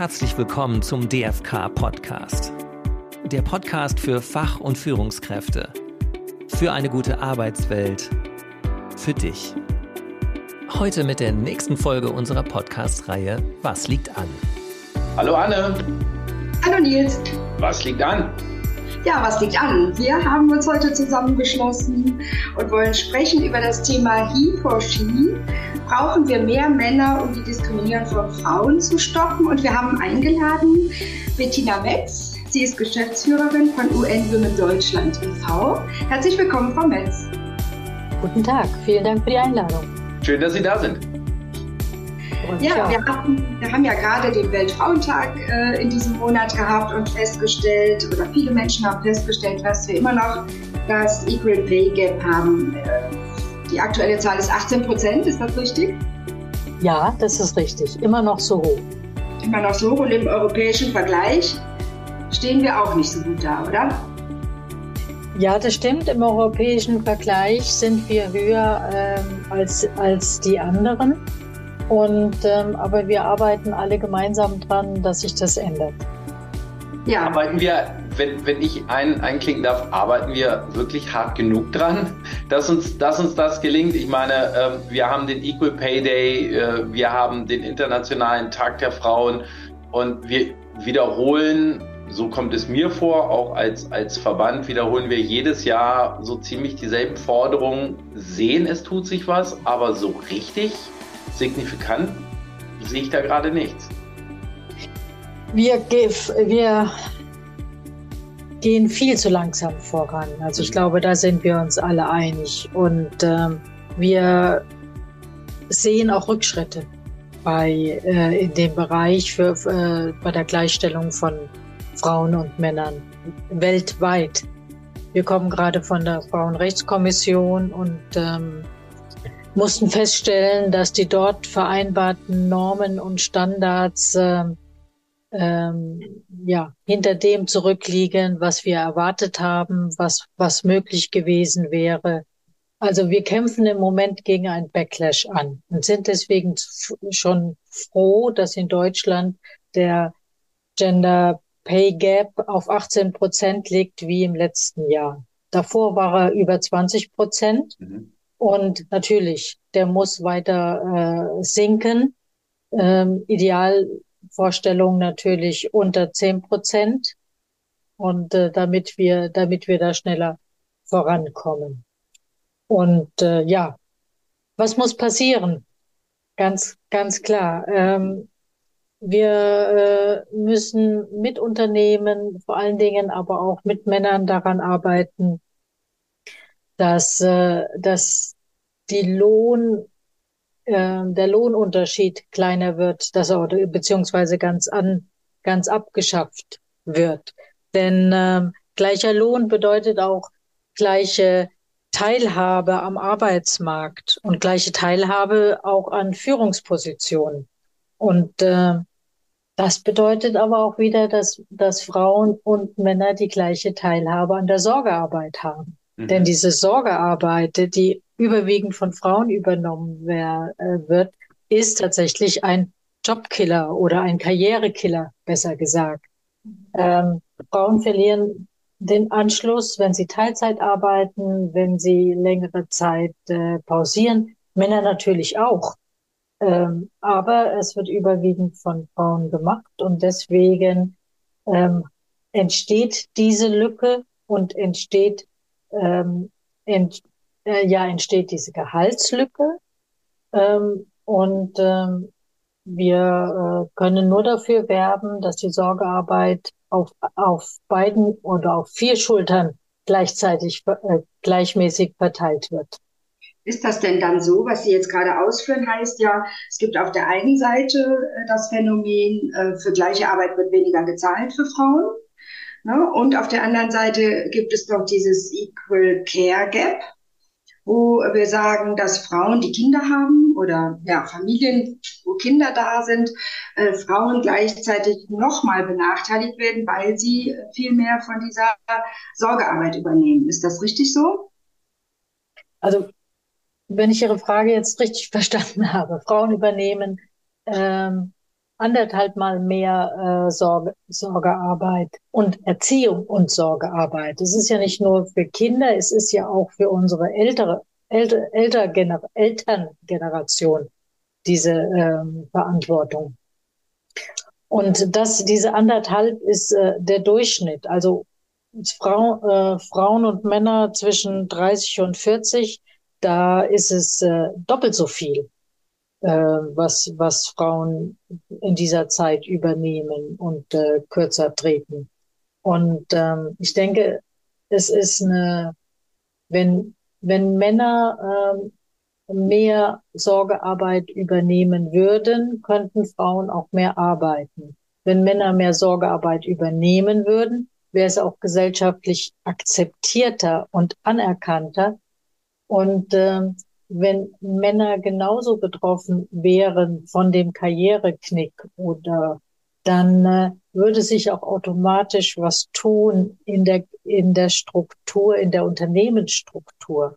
herzlich willkommen zum DFK Podcast. Der Podcast für Fach- und Führungskräfte. Für eine gute Arbeitswelt. Für dich. Heute mit der nächsten Folge unserer Podcast-Reihe Was liegt an? Hallo Anne. Hallo Nils. Was liegt an? Ja, was liegt an? Wir haben uns heute zusammengeschlossen und wollen sprechen über das Thema He for She. Brauchen wir mehr Männer, um die Diskriminierung von Frauen zu stoppen? Und wir haben eingeladen Bettina Metz. Sie ist Geschäftsführerin von UN Women Deutschland e.V. Herzlich willkommen, Frau Metz. Guten Tag, vielen Dank für die Einladung. Schön, dass Sie da sind. Ja, wir, hatten, wir haben ja gerade den Weltfrauentag äh, in diesem Monat gehabt und festgestellt, oder viele Menschen haben festgestellt, dass wir immer noch das Equal Pay Gap haben. Äh, die aktuelle Zahl ist 18 Prozent, ist das richtig? Ja, das ist richtig. Immer noch so hoch. Immer noch so hoch und im europäischen Vergleich stehen wir auch nicht so gut da, oder? Ja, das stimmt. Im europäischen Vergleich sind wir höher ähm, als, als die anderen. Und, ähm, aber wir arbeiten alle gemeinsam dran, dass sich das ändert. Ja. Arbeiten wir, wenn, wenn ich ein, einklinken darf, arbeiten wir wirklich hart genug dran, dass uns, dass uns das gelingt. Ich meine, äh, wir haben den Equal Pay Day, äh, wir haben den Internationalen Tag der Frauen und wir wiederholen, so kommt es mir vor, auch als, als Verband wiederholen wir jedes Jahr so ziemlich dieselben Forderungen, sehen, es tut sich was, aber so richtig signifikant sehe ich da gerade nichts. Wir, wir gehen viel zu langsam voran. Also ich mhm. glaube, da sind wir uns alle einig. Und äh, wir sehen auch Rückschritte bei, äh, in dem Bereich für, äh, bei der Gleichstellung von Frauen und Männern weltweit. Wir kommen gerade von der Frauenrechtskommission und ähm, mussten feststellen, dass die dort vereinbarten Normen und Standards äh, ähm, ja, hinter dem zurückliegen, was wir erwartet haben, was, was möglich gewesen wäre. Also wir kämpfen im Moment gegen ein Backlash an und sind deswegen schon froh, dass in Deutschland der Gender Pay Gap auf 18 Prozent liegt wie im letzten Jahr. Davor war er über 20 Prozent. Mhm. Und natürlich, der muss weiter äh, sinken. Ähm, Idealvorstellung natürlich unter zehn Prozent. Und äh, damit wir, damit wir da schneller vorankommen. Und äh, ja, was muss passieren? Ganz, ganz klar. Ähm, wir äh, müssen mit Unternehmen, vor allen Dingen aber auch mit Männern daran arbeiten, dass, äh, dass die Lohn, äh, der Lohnunterschied kleiner wird, dass er beziehungsweise ganz an, ganz abgeschafft wird. Denn äh, gleicher Lohn bedeutet auch gleiche Teilhabe am Arbeitsmarkt und gleiche Teilhabe auch an Führungspositionen. Und äh, das bedeutet aber auch wieder, dass, dass Frauen und Männer die gleiche Teilhabe an der Sorgearbeit haben. Denn mhm. diese Sorgearbeit, die überwiegend von Frauen übernommen wer, äh, wird, ist tatsächlich ein Jobkiller oder ein Karrierekiller, besser gesagt. Ähm, Frauen verlieren den Anschluss, wenn sie Teilzeit arbeiten, wenn sie längere Zeit äh, pausieren. Männer natürlich auch. Ähm, aber es wird überwiegend von Frauen gemacht und deswegen ähm, entsteht diese Lücke und entsteht ähm, ent, äh, ja, entsteht diese Gehaltslücke. Ähm, und ähm, wir äh, können nur dafür werben, dass die Sorgearbeit auf, auf beiden oder auf vier Schultern gleichzeitig äh, gleichmäßig verteilt wird. Ist das denn dann so, was Sie jetzt gerade ausführen, heißt ja, es gibt auf der einen Seite äh, das Phänomen, äh, für gleiche Arbeit wird weniger gezahlt für Frauen. Ne? Und auf der anderen Seite gibt es doch dieses Equal Care Gap, wo wir sagen, dass Frauen, die Kinder haben oder ja, Familien, wo Kinder da sind, äh, Frauen gleichzeitig nochmal benachteiligt werden, weil sie viel mehr von dieser Sorgearbeit übernehmen. Ist das richtig so? Also, wenn ich Ihre Frage jetzt richtig verstanden habe, Frauen übernehmen ähm, anderthalb Mal mehr äh, Sorge, Sorgearbeit und Erziehung und Sorgearbeit. Es ist ja nicht nur für Kinder, es ist ja auch für unsere ältere, älter, älter Gener Elterngeneration diese ähm, Verantwortung. Und das, diese anderthalb ist äh, der Durchschnitt. Also Frau, äh, Frauen und Männer zwischen 30 und 40, da ist es äh, doppelt so viel was, was Frauen in dieser Zeit übernehmen und äh, kürzer treten. Und ähm, ich denke, es ist eine, wenn, wenn Männer ähm, mehr Sorgearbeit übernehmen würden, könnten Frauen auch mehr arbeiten. Wenn Männer mehr Sorgearbeit übernehmen würden, wäre es auch gesellschaftlich akzeptierter und anerkannter. Und ähm, wenn Männer genauso betroffen wären von dem Karriereknick oder dann äh, würde sich auch automatisch was tun in der, in der Struktur, in der Unternehmensstruktur.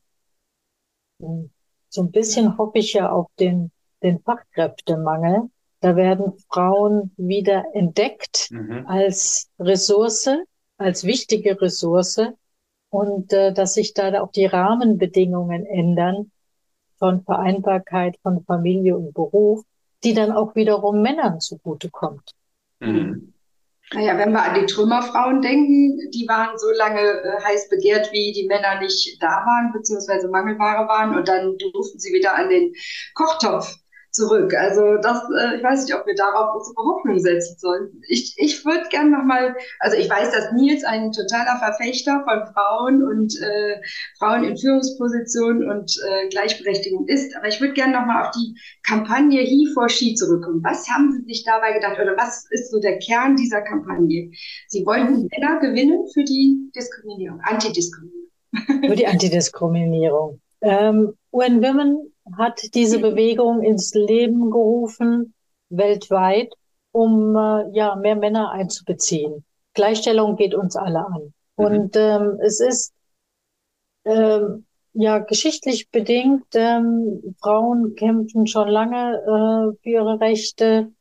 Hm. So ein bisschen hoffe ich ja auf den, den Fachkräftemangel. Da werden Frauen wieder entdeckt mhm. als Ressource, als wichtige Ressource und äh, dass sich da auch die Rahmenbedingungen ändern, von Vereinbarkeit von Familie und Beruf, die dann auch wiederum Männern zugutekommt. Mhm. Naja, wenn wir an die Trümmerfrauen denken, die waren so lange äh, heiß begehrt, wie die Männer nicht da waren, beziehungsweise Mangelware waren, und dann durften sie wieder an den Kochtopf zurück. Also das, äh, ich weiß nicht, ob wir darauf unsere Hoffnung setzen sollen. Ich, ich würde gerne nochmal, also ich weiß, dass Nils ein totaler Verfechter von Frauen und äh, Frauen in Führungspositionen und äh, Gleichberechtigung ist, aber ich würde gerne nochmal auf die Kampagne He for She zurückkommen. Was haben Sie sich dabei gedacht oder was ist so der Kern dieser Kampagne? Sie wollten Männer gewinnen für die Diskriminierung, Antidiskriminierung. Für die Antidiskriminierung. Ähm, UN Women hat diese Bewegung ins Leben gerufen, weltweit, um äh, ja mehr Männer einzubeziehen. Gleichstellung geht uns alle an. Mhm. Und ähm, es ist ähm, ja geschichtlich bedingt, ähm, Frauen kämpfen schon lange äh, für ihre Rechte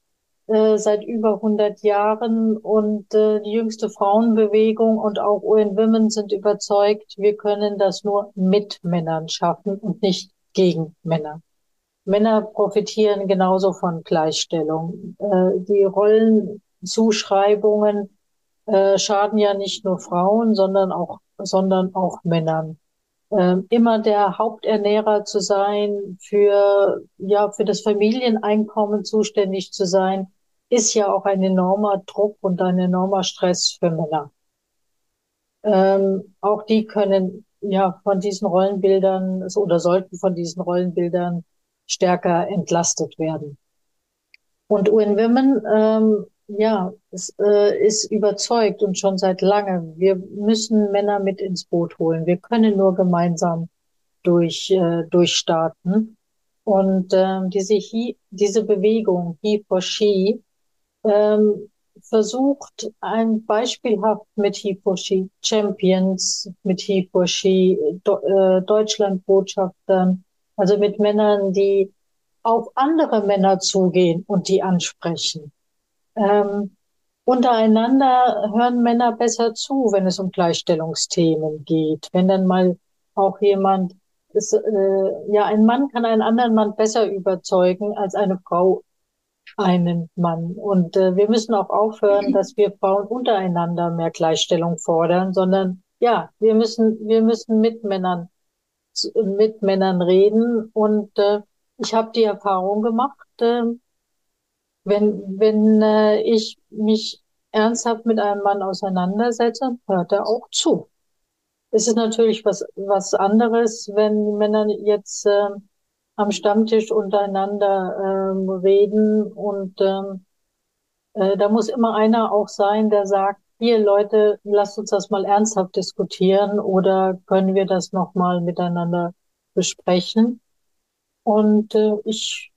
äh, seit über 100 Jahren und äh, die jüngste Frauenbewegung und auch UN Women sind überzeugt, wir können das nur mit Männern schaffen und nicht gegen Männer. Männer profitieren genauso von Gleichstellung. Äh, die Rollenzuschreibungen äh, schaden ja nicht nur Frauen, sondern auch, sondern auch Männern. Äh, immer der Haupternährer zu sein, für, ja, für das Familieneinkommen zuständig zu sein, ist ja auch ein enormer Druck und ein enormer Stress für Männer. Ähm, auch die können ja von diesen Rollenbildern oder sollten von diesen Rollenbildern stärker entlastet werden. Und UN Women, ähm, ja, es, äh, ist überzeugt und schon seit langem, wir müssen Männer mit ins Boot holen. Wir können nur gemeinsam durch, äh, durchstarten. Und ähm, diese, He, diese Bewegung, He for She, ähm, versucht, ein beispielhaft mit Hiposhi Champions, mit Hiposhi äh, Deutschlandbotschaftern, also mit Männern, die auf andere Männer zugehen und die ansprechen. Ähm, untereinander hören Männer besser zu, wenn es um Gleichstellungsthemen geht. Wenn dann mal auch jemand, ist, äh, ja, ein Mann kann einen anderen Mann besser überzeugen als eine Frau einen Mann. Und äh, wir müssen auch aufhören, dass wir Frauen untereinander mehr Gleichstellung fordern, sondern ja, wir müssen, wir müssen mit Männern, mit Männern reden. Und äh, ich habe die Erfahrung gemacht, äh, wenn, wenn äh, ich mich ernsthaft mit einem Mann auseinandersetze, hört er auch zu. Es ist natürlich was, was anderes, wenn Männer jetzt äh, am Stammtisch untereinander ähm, reden und ähm, äh, da muss immer einer auch sein, der sagt, hier Leute, lasst uns das mal ernsthaft diskutieren oder können wir das nochmal miteinander besprechen. Und äh, ich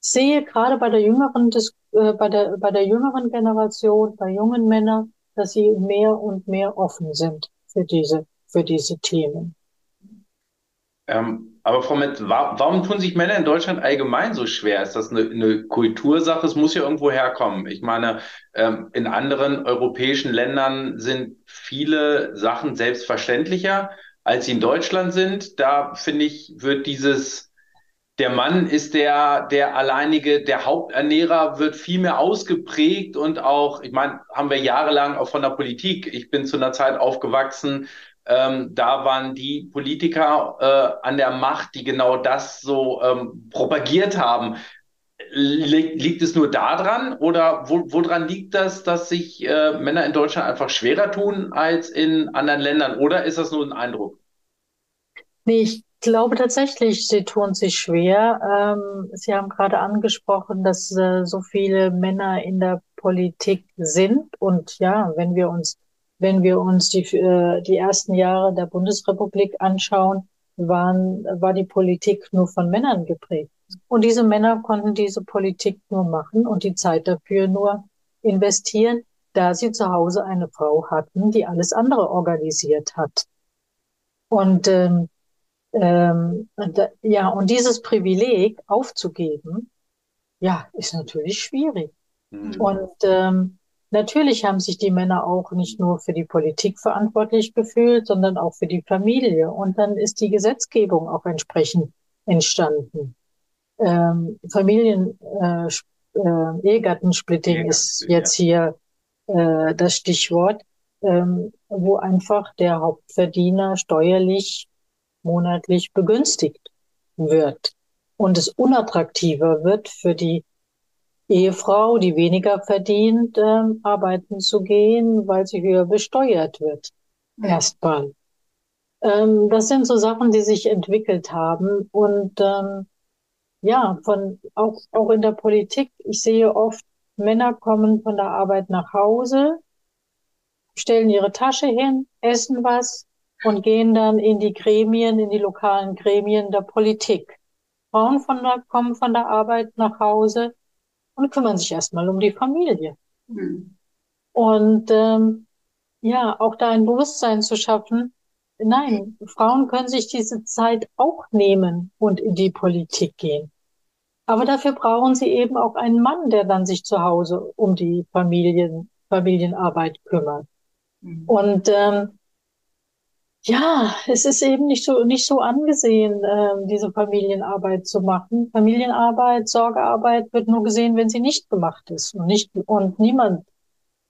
sehe gerade bei der jüngeren, äh, bei der, bei der jüngeren Generation, bei jungen Männern, dass sie mehr und mehr offen sind für diese, für diese Themen. Ähm, Aber Frau Metz, warum tun sich Männer in Deutschland allgemein so schwer? Ist das eine, eine Kultursache? Es muss ja irgendwo herkommen. Ich meine, ähm, in anderen europäischen Ländern sind viele Sachen selbstverständlicher, als sie in Deutschland sind. Da finde ich, wird dieses, der Mann ist der, der alleinige, der Haupternährer wird viel mehr ausgeprägt und auch, ich meine, haben wir jahrelang auch von der Politik. Ich bin zu einer Zeit aufgewachsen, ähm, da waren die Politiker äh, an der Macht, die genau das so ähm, propagiert haben. Liegt, es nur daran oder wo, woran liegt das, dass sich äh, Männer in Deutschland einfach schwerer tun als in anderen Ländern? Oder ist das nur ein Eindruck? Nee, ich glaube tatsächlich, sie tun sich schwer. Ähm, sie haben gerade angesprochen, dass äh, so viele Männer in der Politik sind. Und ja, wenn wir uns wenn wir uns die, äh, die ersten Jahre der Bundesrepublik anschauen, waren, war die Politik nur von Männern geprägt. Und diese Männer konnten diese Politik nur machen und die Zeit dafür nur investieren, da sie zu Hause eine Frau hatten, die alles andere organisiert hat. Und ähm, ähm, ja, und dieses Privileg aufzugeben, ja, ist natürlich schwierig. Mhm. Und ähm, Natürlich haben sich die Männer auch nicht nur für die Politik verantwortlich gefühlt, sondern auch für die Familie. Und dann ist die Gesetzgebung auch entsprechend entstanden. Ähm, Familien, äh, äh, Ehegattensplitting ja, ist jetzt hier äh, das Stichwort, ähm, wo einfach der Hauptverdiener steuerlich monatlich begünstigt wird und es unattraktiver wird für die Ehefrau, die weniger verdient, ähm, arbeiten zu gehen, weil sie höher besteuert wird. Ja. Erstmal. Ähm, das sind so Sachen, die sich entwickelt haben. Und ähm, ja, von auch, auch in der Politik, ich sehe oft, Männer kommen von der Arbeit nach Hause, stellen ihre Tasche hin, essen was und gehen dann in die Gremien, in die lokalen Gremien der Politik. Frauen von der, kommen von der Arbeit nach Hause, und kümmern sich erstmal um die Familie. Mhm. Und ähm, ja, auch da ein Bewusstsein zu schaffen, nein, Frauen können sich diese Zeit auch nehmen und in die Politik gehen. Aber dafür brauchen sie eben auch einen Mann, der dann sich zu Hause um die Familien, Familienarbeit kümmert. Mhm. Und ähm, ja, es ist eben nicht so nicht so angesehen, äh, diese Familienarbeit zu machen. Familienarbeit, Sorgearbeit wird nur gesehen, wenn sie nicht gemacht ist und nicht und niemand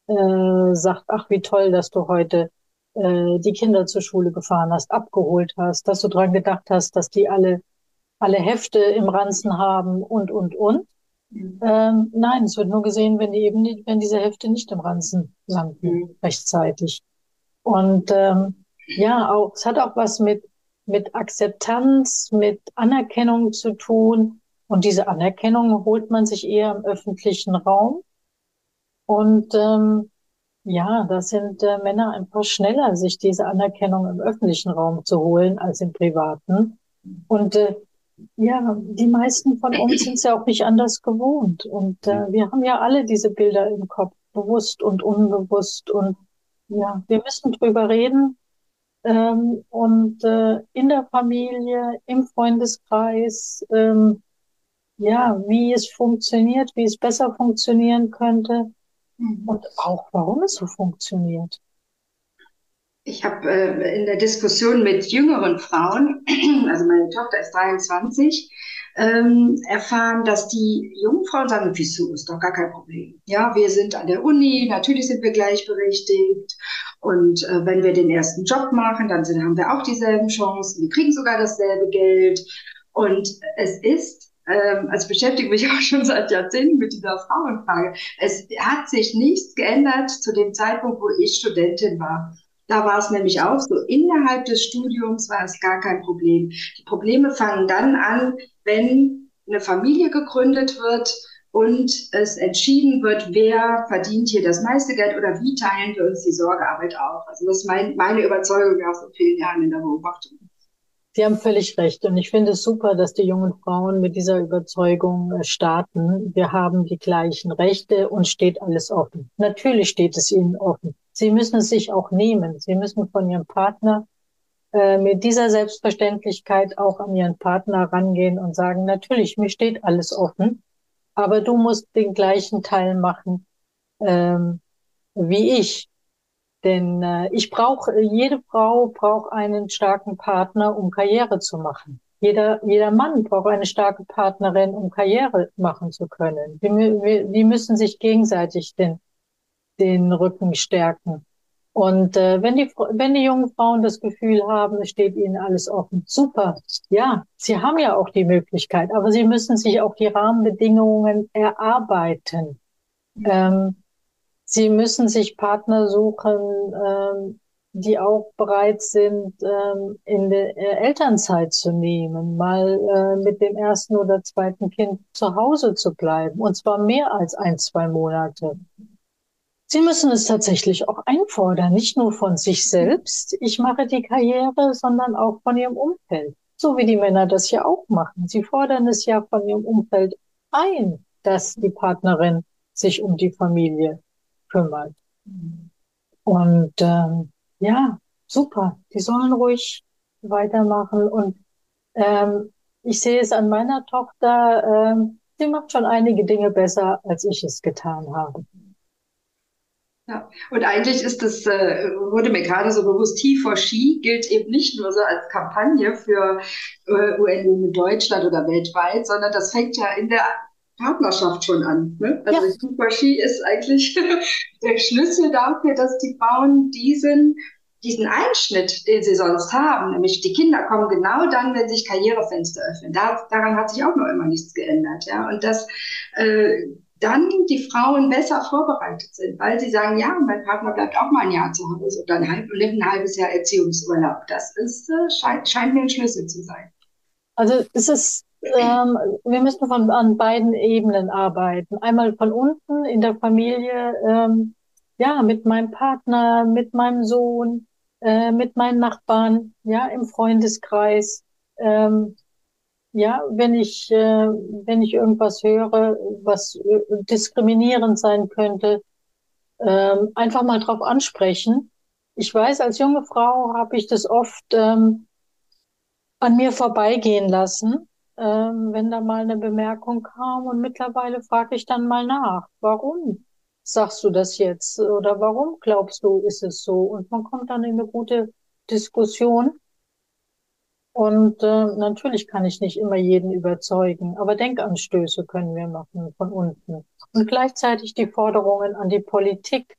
äh, sagt, ach wie toll, dass du heute äh, die Kinder zur Schule gefahren hast, abgeholt hast, dass du dran gedacht hast, dass die alle alle Hefte im Ranzen haben und und und. Mhm. Ähm, nein, es wird nur gesehen, wenn die eben wenn diese Hefte nicht im Ranzen sanken mhm. rechtzeitig. Und ähm, ja, auch, es hat auch was mit, mit Akzeptanz, mit Anerkennung zu tun. Und diese Anerkennung holt man sich eher im öffentlichen Raum. Und ähm, ja, da sind äh, Männer einfach schneller, sich diese Anerkennung im öffentlichen Raum zu holen als im privaten. Und äh, ja, die meisten von uns sind es ja auch nicht anders gewohnt. Und äh, wir haben ja alle diese Bilder im Kopf, bewusst und unbewusst. Und ja, wir müssen drüber reden ähm, und äh, in der Familie, im Freundeskreis, ähm, ja, wie es funktioniert, wie es besser funktionieren könnte mhm. und auch warum es so funktioniert. Ich habe äh, in der Diskussion mit jüngeren Frauen, also meine Tochter ist 23, ähm, erfahren, dass die jungen Frauen sagen, wieso ist doch gar kein Problem. Ja, wir sind an der Uni, natürlich sind wir gleichberechtigt und äh, wenn wir den ersten Job machen, dann sind, haben wir auch dieselben Chancen. Wir kriegen sogar dasselbe Geld. Und es ist, ähm, also beschäftige mich auch schon seit Jahrzehnten mit dieser Frauenfrage. Es hat sich nichts geändert zu dem Zeitpunkt, wo ich Studentin war. Da war es nämlich auch so, innerhalb des Studiums war es gar kein Problem. Die Probleme fangen dann an, wenn eine Familie gegründet wird und es entschieden wird, wer verdient hier das meiste Geld oder wie teilen wir uns die Sorgearbeit auf. Also das ist mein, meine Überzeugung nach so vielen Jahren in der Beobachtung. Sie haben völlig recht. Und ich finde es super, dass die jungen Frauen mit dieser Überzeugung äh, starten. Wir haben die gleichen Rechte und steht alles offen. Natürlich steht es ihnen offen. Sie müssen es sich auch nehmen. Sie müssen von ihrem Partner äh, mit dieser Selbstverständlichkeit auch an ihren Partner rangehen und sagen, natürlich, mir steht alles offen, aber du musst den gleichen Teil machen ähm, wie ich. Denn äh, ich brauche, jede Frau braucht einen starken Partner, um Karriere zu machen. Jeder, jeder Mann braucht eine starke Partnerin, um Karriere machen zu können. Die, die müssen sich gegenseitig den, den Rücken stärken. Und äh, wenn, die, wenn die jungen Frauen das Gefühl haben, es steht ihnen alles offen, super. Ja, sie haben ja auch die Möglichkeit, aber sie müssen sich auch die Rahmenbedingungen erarbeiten. Ähm, sie müssen sich Partner suchen, ähm, die auch bereit sind, ähm, in der äh, Elternzeit zu nehmen, mal äh, mit dem ersten oder zweiten Kind zu Hause zu bleiben, und zwar mehr als ein, zwei Monate. Sie müssen es tatsächlich auch einfordern, nicht nur von sich selbst, ich mache die Karriere, sondern auch von ihrem Umfeld. So wie die Männer das ja auch machen. Sie fordern es ja von ihrem Umfeld ein, dass die Partnerin sich um die Familie kümmert. Und ähm, ja, super. Die sollen ruhig weitermachen. Und ähm, ich sehe es an meiner Tochter, ähm, sie macht schon einige Dinge besser, als ich es getan habe. Ja, und eigentlich ist das, äh, wurde mir gerade so bewusst, He for She gilt eben nicht nur so als Kampagne für äh, UN in Deutschland oder weltweit, sondern das fängt ja in der Partnerschaft schon an. Ne? Also ja. He for She ist eigentlich der Schlüssel dafür, dass die Frauen diesen diesen Einschnitt, den sie sonst haben, nämlich die Kinder kommen genau dann, wenn sich Karrierefenster öffnen. Da, daran hat sich auch noch immer nichts geändert. Ja? Und das äh, dann die Frauen besser vorbereitet sind, weil sie sagen, ja, mein Partner bleibt auch mal ein Jahr zu Hause oder ein, halb, ein halbes Jahr Erziehungsurlaub. Das ist, äh, scheint, scheint mir ein Schlüssel zu sein. Also es ist, ähm, wir müssen von, an beiden Ebenen arbeiten. Einmal von unten in der Familie, ähm, ja, mit meinem Partner, mit meinem Sohn, äh, mit meinen Nachbarn, ja, im Freundeskreis. Ähm, ja, wenn ich, äh, wenn ich irgendwas höre, was äh, diskriminierend sein könnte, ähm, einfach mal drauf ansprechen. Ich weiß, als junge Frau habe ich das oft ähm, an mir vorbeigehen lassen, ähm, wenn da mal eine Bemerkung kam. Und mittlerweile frage ich dann mal nach, warum sagst du das jetzt? Oder warum glaubst du, ist es so? Und man kommt dann in eine gute Diskussion. Und äh, natürlich kann ich nicht immer jeden überzeugen, aber Denkanstöße können wir machen von unten. Und gleichzeitig die Forderungen an die Politik,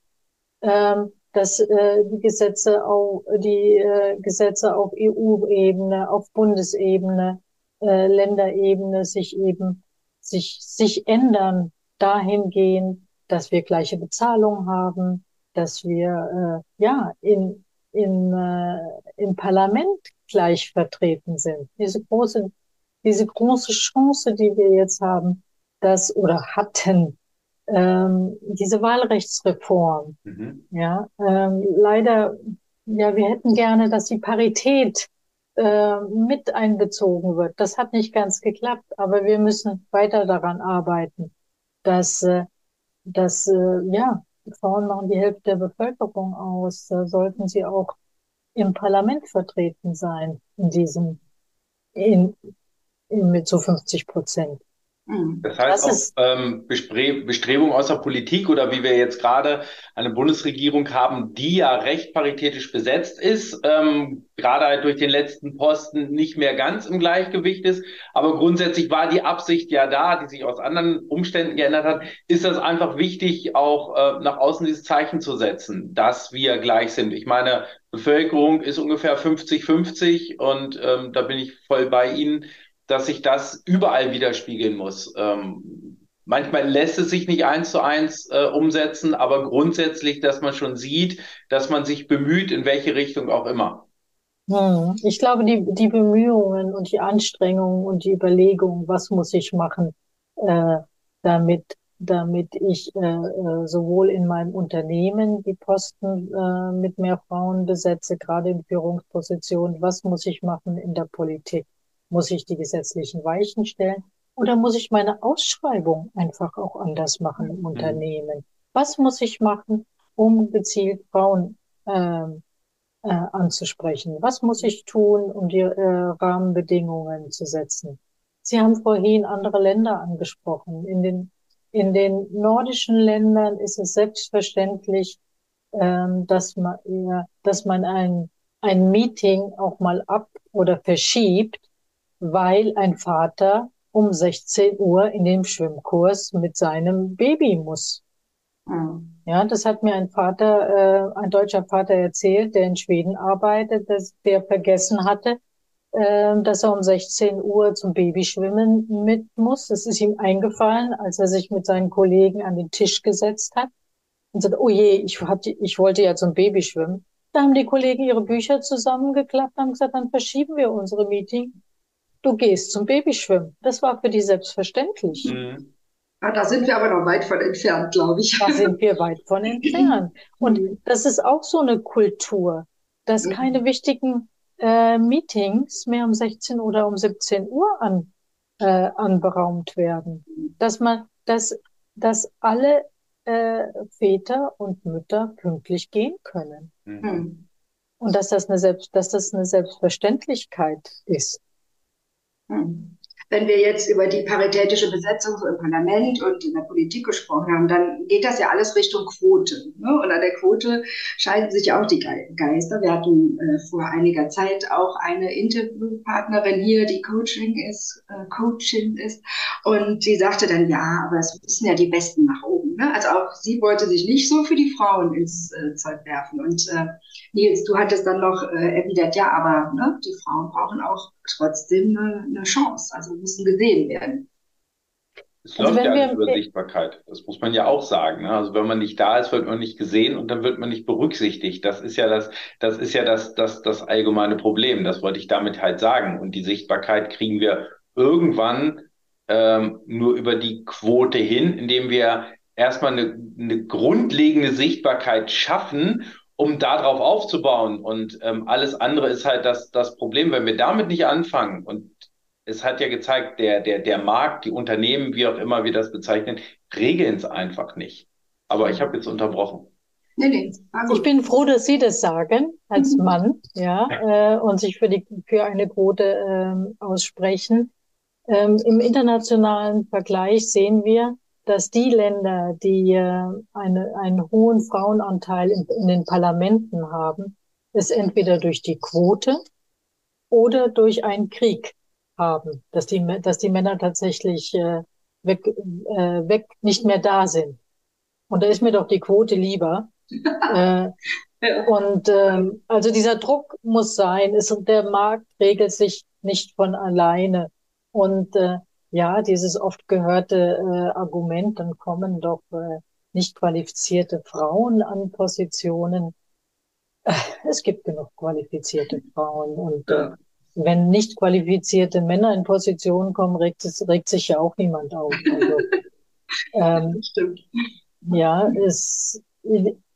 ähm, dass äh, die Gesetze auf die äh, Gesetze auf EU-Ebene, auf Bundesebene, äh, Länderebene sich eben sich sich ändern dahingehend, dass wir gleiche Bezahlung haben, dass wir äh, ja in in, äh, im Parlament gleich vertreten sind. Diese große, diese große Chance, die wir jetzt haben, dass oder hatten, ähm, diese Wahlrechtsreform. Mhm. Ja, ähm, leider, ja, wir hätten gerne, dass die Parität äh, mit einbezogen wird. Das hat nicht ganz geklappt, aber wir müssen weiter daran arbeiten, dass, äh, dass äh, ja, Frauen machen die Hälfte der Bevölkerung aus. Da sollten sie auch im Parlament vertreten sein, in diesem, in, in mit so 50 Prozent. Mhm. Das heißt das auch ähm, Bestrebungen aus der Politik oder wie wir jetzt gerade eine Bundesregierung haben, die ja recht paritätisch besetzt ist, ähm, gerade halt durch den letzten Posten nicht mehr ganz im Gleichgewicht ist. Aber grundsätzlich war die Absicht ja da, die sich aus anderen Umständen geändert hat. Ist das einfach wichtig, auch äh, nach außen dieses Zeichen zu setzen, dass wir gleich sind? Ich meine, Bevölkerung ist ungefähr 50-50 und ähm, da bin ich voll bei Ihnen dass sich das überall widerspiegeln muss. Ähm, manchmal lässt es sich nicht eins zu eins äh, umsetzen, aber grundsätzlich, dass man schon sieht, dass man sich bemüht, in welche Richtung auch immer. Hm. Ich glaube, die, die Bemühungen und die Anstrengungen und die Überlegungen, was muss ich machen, äh, damit, damit ich äh, äh, sowohl in meinem Unternehmen die Posten äh, mit mehr Frauen besetze, gerade in Führungspositionen, was muss ich machen in der Politik muss ich die gesetzlichen Weichen stellen? Oder muss ich meine Ausschreibung einfach auch anders machen im mhm. Unternehmen? Was muss ich machen, um gezielt Frauen ähm, äh, anzusprechen. Was muss ich tun, um die äh, Rahmenbedingungen zu setzen? Sie haben vorhin andere Länder angesprochen. In den, in den nordischen Ländern ist es selbstverständlich, ähm, dass man, ja, dass man ein, ein Meeting auch mal ab oder verschiebt, weil ein Vater um 16 Uhr in den Schwimmkurs mit seinem Baby muss. Mhm. Ja, das hat mir ein Vater, äh, ein deutscher Vater erzählt, der in Schweden arbeitet, dass der vergessen hatte, äh, dass er um 16 Uhr zum Babyschwimmen mit muss. Das ist ihm eingefallen, als er sich mit seinen Kollegen an den Tisch gesetzt hat und sagt, oh je, ich, hatte, ich wollte ja zum Babyschwimmen. Da haben die Kollegen ihre Bücher zusammengeklappt und haben gesagt, dann verschieben wir unsere Meeting. Du gehst zum Babyschwimmen. Das war für die selbstverständlich. Mhm. Ja, da sind wir aber noch weit von entfernt, glaube ich. Da sind wir weit von entfernt. Und mhm. das ist auch so eine Kultur, dass mhm. keine wichtigen äh, Meetings mehr um 16 oder um 17 Uhr an, äh, anberaumt werden. Dass man, dass, dass alle äh, Väter und Mütter pünktlich gehen können. Mhm. Und dass das eine Selbst, dass das eine Selbstverständlichkeit ist. Mhm wenn wir jetzt über die paritätische Besetzung im Parlament und in der Politik gesprochen haben, dann geht das ja alles Richtung Quote. Ne? Und an der Quote scheiden sich auch die Geister. Wir hatten äh, vor einiger Zeit auch eine Interviewpartnerin hier, die Coaching ist, äh, Coaching ist. Und die sagte dann, ja, aber es müssen ja die Besten nach oben. Ne? Also auch sie wollte sich nicht so für die Frauen ins äh, Zeug werfen. Und äh, Nils, du hattest dann noch äh, erwidert, ja, aber ne, die Frauen brauchen auch trotzdem eine, eine Chance, also müssen gesehen werden. Es also läuft ja alles über Sichtbarkeit. Das muss man ja auch sagen. Ne? Also wenn man nicht da ist, wird man nicht gesehen und dann wird man nicht berücksichtigt. Das ist ja das, das ist ja das, das, das allgemeine Problem. Das wollte ich damit halt sagen. Und die Sichtbarkeit kriegen wir irgendwann ähm, nur über die Quote hin, indem wir erstmal eine, eine grundlegende Sichtbarkeit schaffen um darauf aufzubauen. Und ähm, alles andere ist halt das, das Problem, wenn wir damit nicht anfangen. Und es hat ja gezeigt, der, der, der Markt, die Unternehmen, wie auch immer wir das bezeichnen, regeln es einfach nicht. Aber ich habe jetzt unterbrochen. Nee, nee. Ich bin froh, dass Sie das sagen, als mhm. Mann, ja, äh, und sich für die für eine Quote ähm, aussprechen. Ähm, Im internationalen Vergleich sehen wir, dass die Länder, die äh, eine, einen hohen Frauenanteil in, in den Parlamenten haben, es entweder durch die Quote oder durch einen Krieg haben, dass die, dass die Männer tatsächlich äh, weg, äh, weg nicht mehr da sind. Und da ist mir doch die Quote lieber. äh. Und ähm, also dieser Druck muss sein. Ist, der Markt regelt sich nicht von alleine. Und äh, ja, dieses oft gehörte äh, Argument, dann kommen doch äh, nicht qualifizierte Frauen an Positionen. Äh, es gibt genug qualifizierte Frauen und äh, wenn nicht qualifizierte Männer in Positionen kommen, regt, es, regt sich ja auch niemand auf. Also, ähm, Stimmt. Ja, es,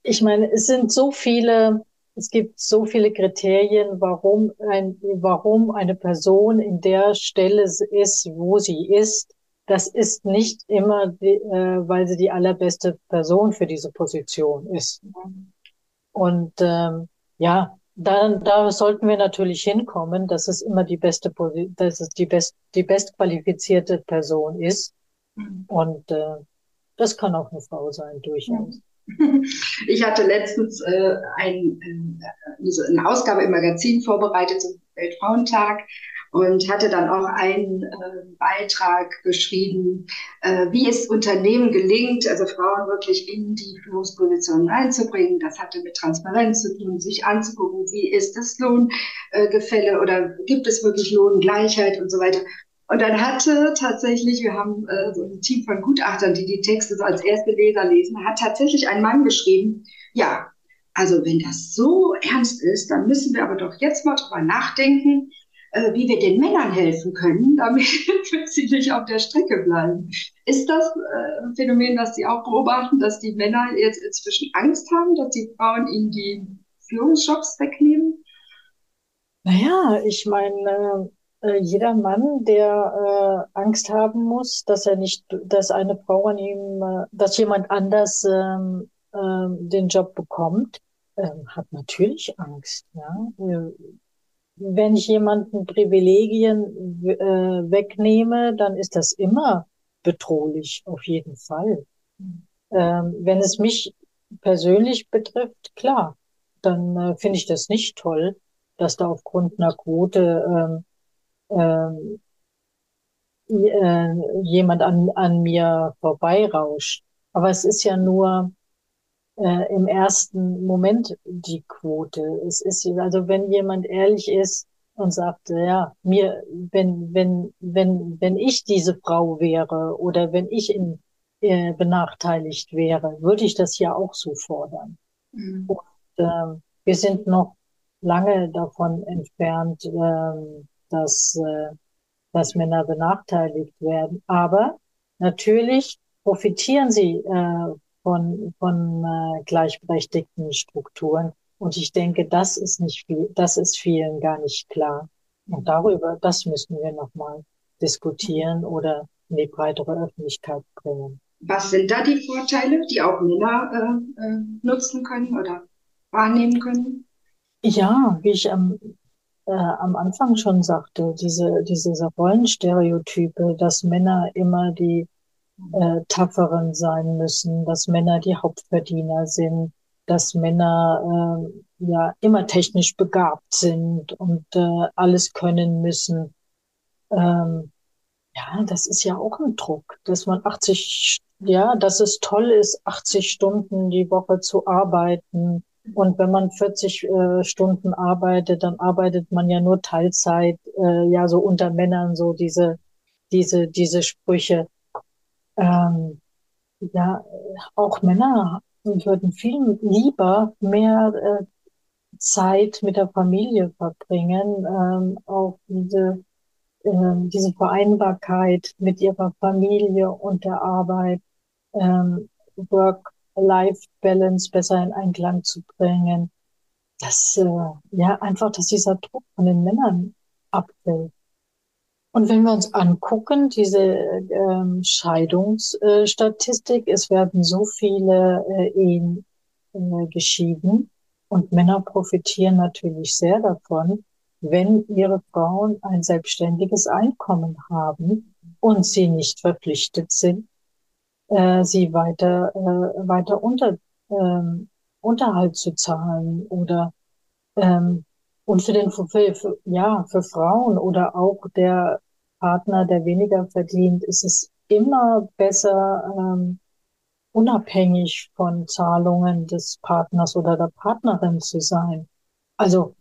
ich meine, es sind so viele es gibt so viele Kriterien, warum, ein, warum eine Person in der Stelle ist, wo sie ist. Das ist nicht immer, die, äh, weil sie die allerbeste Person für diese Position ist. Und ähm, ja, da, da sollten wir natürlich hinkommen, dass es immer die beste, dass es die best, die bestqualifizierte Person ist. Mhm. Und äh, das kann auch eine Frau sein, durchaus. Ich hatte letztens äh, ein, äh, eine Ausgabe im Magazin vorbereitet zum Weltfrauentag und hatte dann auch einen äh, Beitrag geschrieben, äh, wie es Unternehmen gelingt, also Frauen wirklich in die Führungspositionen einzubringen. Das hatte mit Transparenz zu tun, sich anzugucken, wie ist das Lohngefälle oder gibt es wirklich Lohngleichheit und so weiter. Und dann hatte tatsächlich, wir haben äh, so ein Team von Gutachtern, die die Texte so als erste Leser lesen, hat tatsächlich ein Mann geschrieben, ja, also wenn das so ernst ist, dann müssen wir aber doch jetzt mal drüber nachdenken, äh, wie wir den Männern helfen können, damit sie nicht auf der Strecke bleiben. Ist das äh, ein Phänomen, das Sie auch beobachten, dass die Männer jetzt inzwischen Angst haben, dass die Frauen ihnen die Führungsjobs wegnehmen? Naja, ich meine, jeder Mann, der äh, Angst haben muss, dass er nicht, dass eine Frau an ihm, äh, dass jemand anders ähm, äh, den Job bekommt, ähm, hat natürlich Angst. Ja? Äh, wenn ich jemanden Privilegien äh, wegnehme, dann ist das immer bedrohlich, auf jeden Fall. Ähm, wenn es mich persönlich betrifft, klar, dann äh, finde ich das nicht toll, dass da aufgrund einer Quote ähm, ähm, äh, jemand an, an mir vorbeirauscht. Aber es ist ja nur äh, im ersten Moment die Quote. Es ist also, wenn jemand ehrlich ist und sagt, ja, mir, wenn wenn wenn wenn ich diese Frau wäre oder wenn ich in, äh, benachteiligt wäre, würde ich das ja auch so fordern. Mhm. Und, äh, wir sind noch lange davon entfernt, äh, dass äh, dass Männer benachteiligt werden. Aber natürlich profitieren sie äh, von, von äh, gleichberechtigten Strukturen. Und ich denke, das ist nicht viel, das ist vielen gar nicht klar. Und darüber, das müssen wir nochmal diskutieren oder in die breitere Öffentlichkeit bringen. Was sind da die Vorteile, die auch Männer äh, äh, nutzen können oder wahrnehmen können? Ja, wie ich am, äh, am Anfang schon sagte, diese, diese Rollenstereotype, dass Männer immer die äh, Tapferen sein müssen, dass Männer die Hauptverdiener sind, dass Männer äh, ja immer technisch begabt sind und äh, alles können müssen. Ähm, ja, das ist ja auch ein Druck, dass man 80, ja, dass es toll ist, 80 Stunden die Woche zu arbeiten. Und wenn man 40 äh, Stunden arbeitet, dann arbeitet man ja nur Teilzeit, äh, ja, so unter Männern, so diese, diese, diese Sprüche. Ähm, ja, auch Männer würden viel lieber mehr äh, Zeit mit der Familie verbringen, ähm, auch diese, äh, diese Vereinbarkeit mit ihrer Familie und der Arbeit, ähm, Work-Life-Balance besser in Einklang zu bringen. Das, äh, ja, einfach, dass dieser Druck von den Männern abfällt. Und wenn wir uns angucken, diese ähm, Scheidungsstatistik, es werden so viele äh, Ehen äh, geschieden und Männer profitieren natürlich sehr davon, wenn ihre Frauen ein selbstständiges Einkommen haben und sie nicht verpflichtet sind, äh, sie weiter, äh, weiter unter, ähm, Unterhalt zu zahlen oder ähm, und für den, für, für, ja, für Frauen oder auch der Partner, der weniger verdient, ist es immer besser, ähm, unabhängig von Zahlungen des Partners oder der Partnerin zu sein. Also,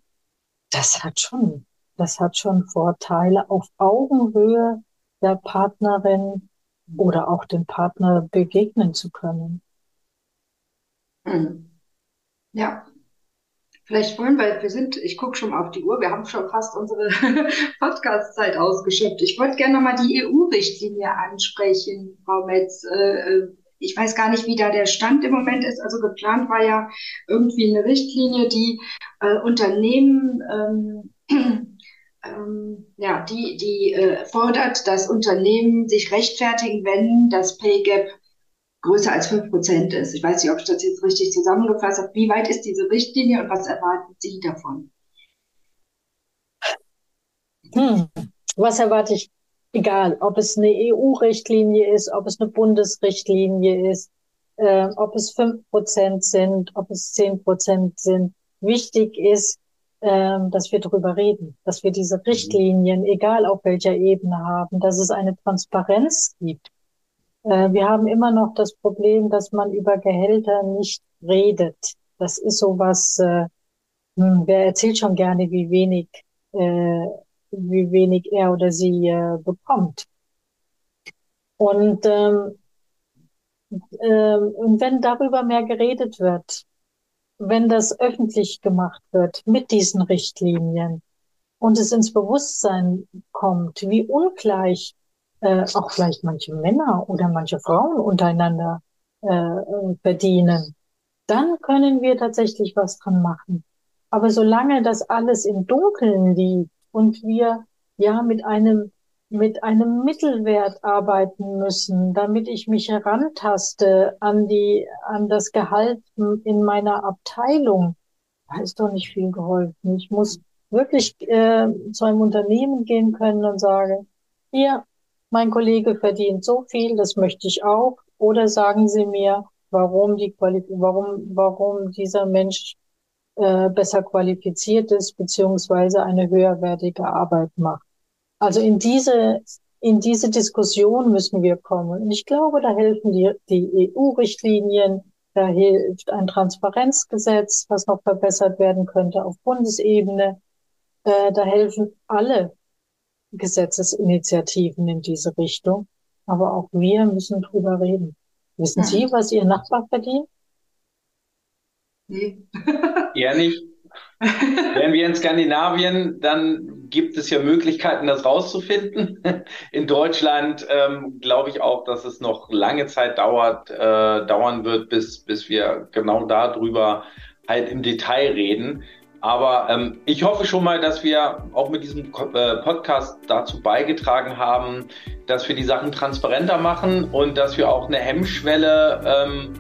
das hat schon, das hat schon Vorteile auf Augenhöhe der Partnerin oder auch dem Partner begegnen zu können. Hm. Ja, Vielleicht wollen wir, wir sind, ich gucke schon mal auf die Uhr, wir haben schon fast unsere Podcast-Zeit ausgeschöpft. Ich wollte gerne nochmal die EU-Richtlinie ansprechen, Frau Metz. Äh, äh, ich weiß gar nicht, wie da der Stand im Moment ist. Also geplant war ja irgendwie eine Richtlinie, die äh, Unternehmen, ähm, ähm, ja, die, die äh, fordert, dass Unternehmen sich rechtfertigen, wenn das Pay Gap größer als fünf Prozent ist. Ich weiß nicht, ob ich das jetzt richtig zusammengefasst habe. Wie weit ist diese Richtlinie und was erwarten Sie davon? Hm. Was erwarte ich? Egal, ob es eine EU-Richtlinie ist, ob es eine Bundesrichtlinie ist, äh, ob es fünf Prozent sind, ob es zehn Prozent sind. Wichtig ist, äh, dass wir darüber reden, dass wir diese Richtlinien, egal auf welcher Ebene haben, dass es eine Transparenz gibt äh, wir haben immer noch das Problem, dass man über Gehälter nicht redet. Das ist sowas, äh, hm, wer erzählt schon gerne, wie wenig, äh, wie wenig er oder sie äh, bekommt. Und, ähm, ähm, und wenn darüber mehr geredet wird, wenn das öffentlich gemacht wird mit diesen Richtlinien und es ins Bewusstsein kommt, wie ungleich äh, auch vielleicht manche Männer oder manche Frauen untereinander äh, verdienen, dann können wir tatsächlich was dran machen. Aber solange das alles im Dunkeln liegt und wir ja mit einem mit einem Mittelwert arbeiten müssen, damit ich mich herantaste an die an das Gehalt in meiner Abteilung, da ist doch nicht viel geholfen. Ich muss wirklich äh, zu einem Unternehmen gehen können und sagen, hier, mein Kollege verdient so viel, das möchte ich auch. Oder sagen Sie mir, warum die Quali warum, warum dieser Mensch äh, besser qualifiziert ist, beziehungsweise eine höherwertige Arbeit macht. Also in diese, in diese Diskussion müssen wir kommen. Und ich glaube, da helfen die, die EU-Richtlinien, da hilft ein Transparenzgesetz, was noch verbessert werden könnte auf Bundesebene. Äh, da helfen alle Gesetzesinitiativen in diese Richtung. Aber auch wir müssen drüber reden. Wissen Sie, was Ihr Nachbar verdient? Nee. Eher nicht. Wären wir in Skandinavien, dann gibt es ja Möglichkeiten, das rauszufinden. In Deutschland ähm, glaube ich auch, dass es noch lange Zeit dauert, äh, dauern wird, bis, bis wir genau darüber halt im Detail reden. Aber ähm, ich hoffe schon mal, dass wir auch mit diesem äh, Podcast dazu beigetragen haben, dass wir die Sachen transparenter machen und dass wir auch eine Hemmschwelle ähm,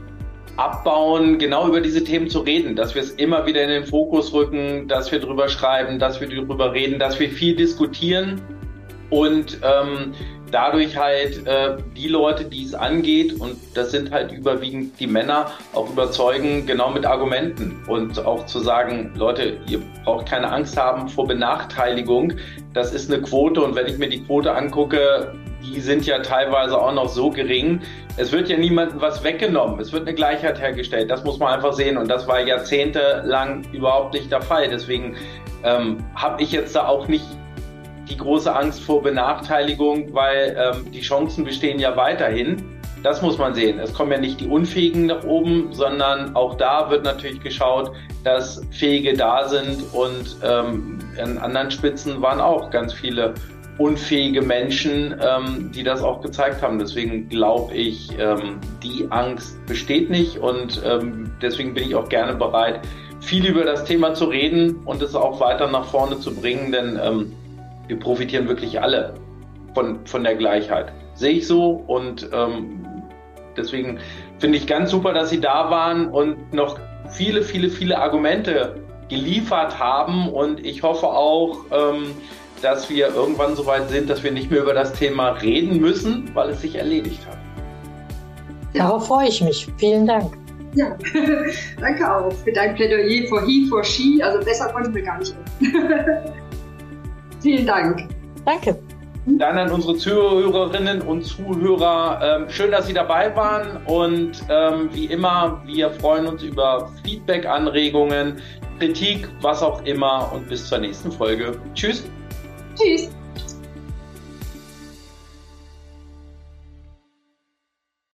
abbauen, genau über diese Themen zu reden, dass wir es immer wieder in den Fokus rücken, dass wir drüber schreiben, dass wir darüber reden, dass wir viel diskutieren und ähm, dadurch halt äh, die Leute, die es angeht, und das sind halt überwiegend die Männer, auch überzeugen, genau mit Argumenten und auch zu sagen, Leute, ihr braucht keine Angst haben vor Benachteiligung. Das ist eine Quote und wenn ich mir die Quote angucke, die sind ja teilweise auch noch so gering. Es wird ja niemandem was weggenommen. Es wird eine Gleichheit hergestellt. Das muss man einfach sehen. Und das war jahrzehntelang überhaupt nicht der Fall. Deswegen ähm, habe ich jetzt da auch nicht die große Angst vor Benachteiligung, weil ähm, die Chancen bestehen ja weiterhin. Das muss man sehen. Es kommen ja nicht die Unfähigen nach oben, sondern auch da wird natürlich geschaut, dass Fähige da sind und ähm, an anderen Spitzen waren auch ganz viele unfähige Menschen, ähm, die das auch gezeigt haben. Deswegen glaube ich, ähm, die Angst besteht nicht und ähm, deswegen bin ich auch gerne bereit, viel über das Thema zu reden und es auch weiter nach vorne zu bringen, denn ähm, wir profitieren wirklich alle von, von der Gleichheit. Sehe ich so und ähm, deswegen finde ich ganz super, dass Sie da waren und noch viele, viele, viele Argumente geliefert haben und ich hoffe auch, ähm, dass wir irgendwann so weit sind, dass wir nicht mehr über das Thema reden müssen, weil es sich erledigt hat. Darauf freue ich mich. Vielen Dank. Ja, danke auch für dein Plädoyer for He, for She. Also besser konnten wir gar nicht. Vielen Dank. Danke. Dann an unsere Zuhörerinnen und Zuhörer, ähm, schön, dass Sie dabei waren und ähm, wie immer, wir freuen uns über Feedback, Anregungen, Kritik, was auch immer und bis zur nächsten Folge. Tschüss. Tschüss.